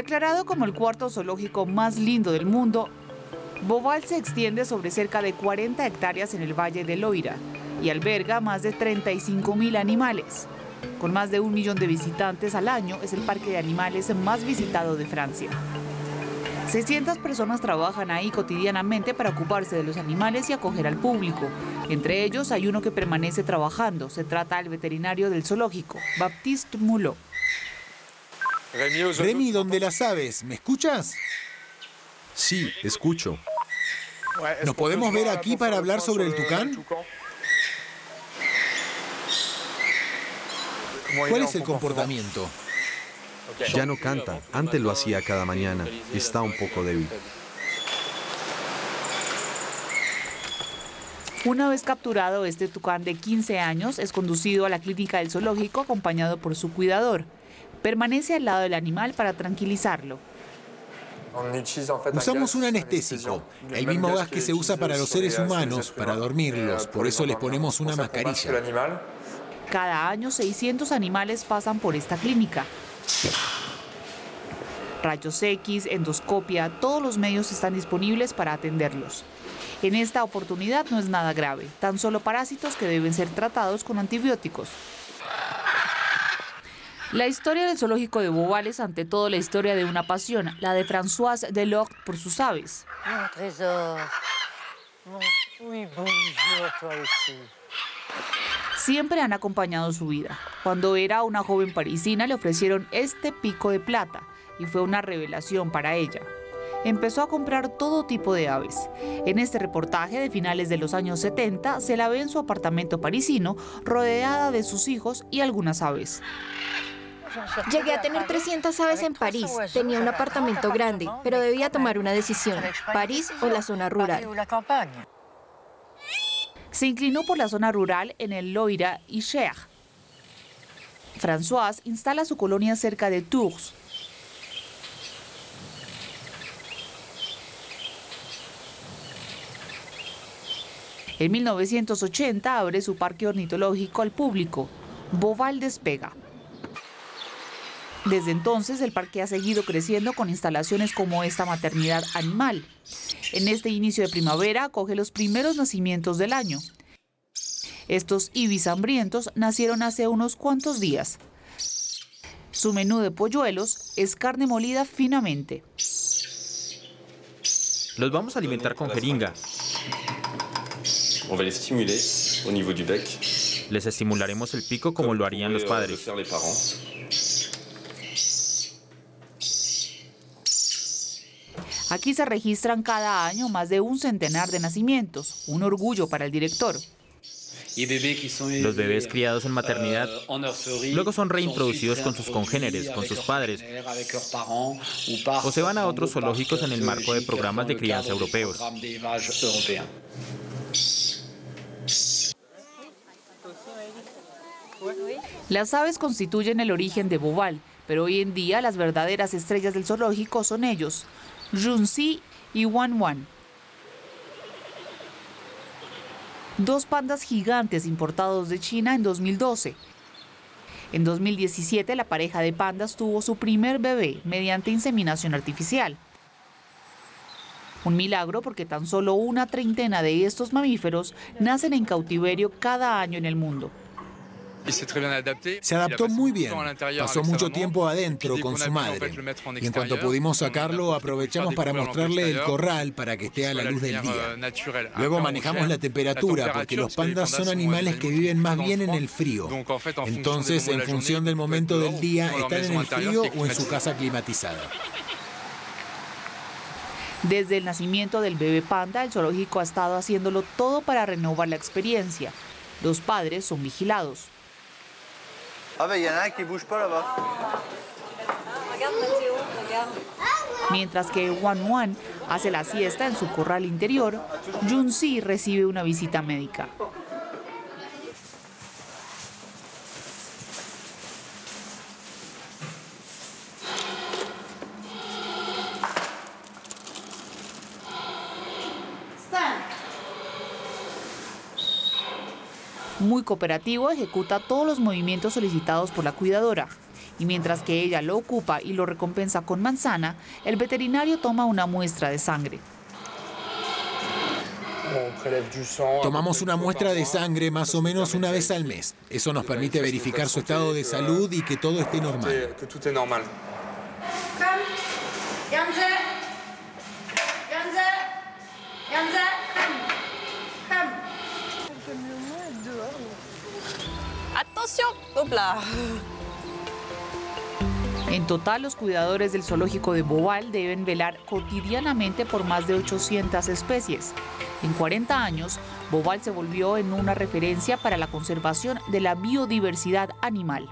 Declarado como el cuarto zoológico más lindo del mundo, Boval se extiende sobre cerca de 40 hectáreas en el Valle de Loira y alberga más de 35 mil animales. Con más de un millón de visitantes al año, es el parque de animales más visitado de Francia. 600 personas trabajan ahí cotidianamente para ocuparse de los animales y acoger al público. Entre ellos hay uno que permanece trabajando. Se trata del veterinario del zoológico, Baptiste Mulot. Remy, ¿dónde las aves? ¿Me escuchas? Sí, escucho. ¿Nos podemos ver aquí para hablar sobre el tucán? ¿Cuál es el comportamiento? Ya no canta. Antes lo hacía cada mañana. Está un poco débil. Una vez capturado, este tucán de 15 años es conducido a la clínica del zoológico acompañado por su cuidador. Permanece al lado del animal para tranquilizarlo. Usamos un anestésico, el mismo gas que se usa para los seres humanos, para dormirlos, por eso les ponemos una mascarilla. Cada año 600 animales pasan por esta clínica. Rayos X, endoscopia, todos los medios están disponibles para atenderlos. En esta oportunidad no es nada grave, tan solo parásitos que deben ser tratados con antibióticos. La historia del zoológico de Beauval es ante todo la historia de una pasión, la de Françoise Delort por sus aves. Siempre han acompañado su vida. Cuando era una joven parisina le ofrecieron este pico de plata y fue una revelación para ella. Empezó a comprar todo tipo de aves. En este reportaje de finales de los años 70 se la ve en su apartamento parisino rodeada de sus hijos y algunas aves. Llegué a tener 300 aves en París. Tenía un apartamento grande, pero debía tomar una decisión, París o la zona rural. Se inclinó por la zona rural en el Loira y Cher. Françoise instala su colonia cerca de Tours. En 1980 abre su parque ornitológico al público. Boval despega. Desde entonces el parque ha seguido creciendo con instalaciones como esta maternidad animal. En este inicio de primavera acoge los primeros nacimientos del año. Estos ibis hambrientos nacieron hace unos cuantos días. Su menú de polluelos es carne molida finamente. Los vamos a alimentar con jeringa. Les estimularemos el pico como lo harían los padres. Aquí se registran cada año más de un centenar de nacimientos, un orgullo para el director. Los bebés criados en maternidad luego son reintroducidos con sus congéneres, con sus padres, o se van a otros zoológicos en el marco de programas de crianza europeos. Las aves constituyen el origen de Boval, pero hoy en día las verdaderas estrellas del zoológico son ellos, Junsi y Wan Wan. Dos pandas gigantes importados de China en 2012. En 2017 la pareja de pandas tuvo su primer bebé mediante inseminación artificial. Un milagro porque tan solo una treintena de estos mamíferos nacen en cautiverio cada año en el mundo. Se adaptó muy bien. Pasó mucho tiempo adentro con su madre. Y en cuanto pudimos sacarlo, aprovechamos para mostrarle el corral para que esté a la luz del día. Luego manejamos la temperatura porque los pandas son animales que viven más bien en el frío. Entonces, en función del momento del día, están en el frío o en su casa climatizada. Desde el nacimiento del bebé panda, el zoológico ha estado haciéndolo todo para renovar la experiencia. Los padres son vigilados. Mientras que Wan Wan hace la siesta en su corral interior, Jun Si recibe una visita médica. Muy cooperativo, ejecuta todos los movimientos solicitados por la cuidadora. y mientras que ella lo ocupa y lo recompensa con manzana, el veterinario toma una muestra de sangre. Tomamos una muestra de sangre más o menos una vez al mes. Eso nos permite verificar su estado de salud y que todo esté normal. En total, los cuidadores del zoológico de Boval deben velar cotidianamente por más de 800 especies. En 40 años, Boval se volvió en una referencia para la conservación de la biodiversidad animal.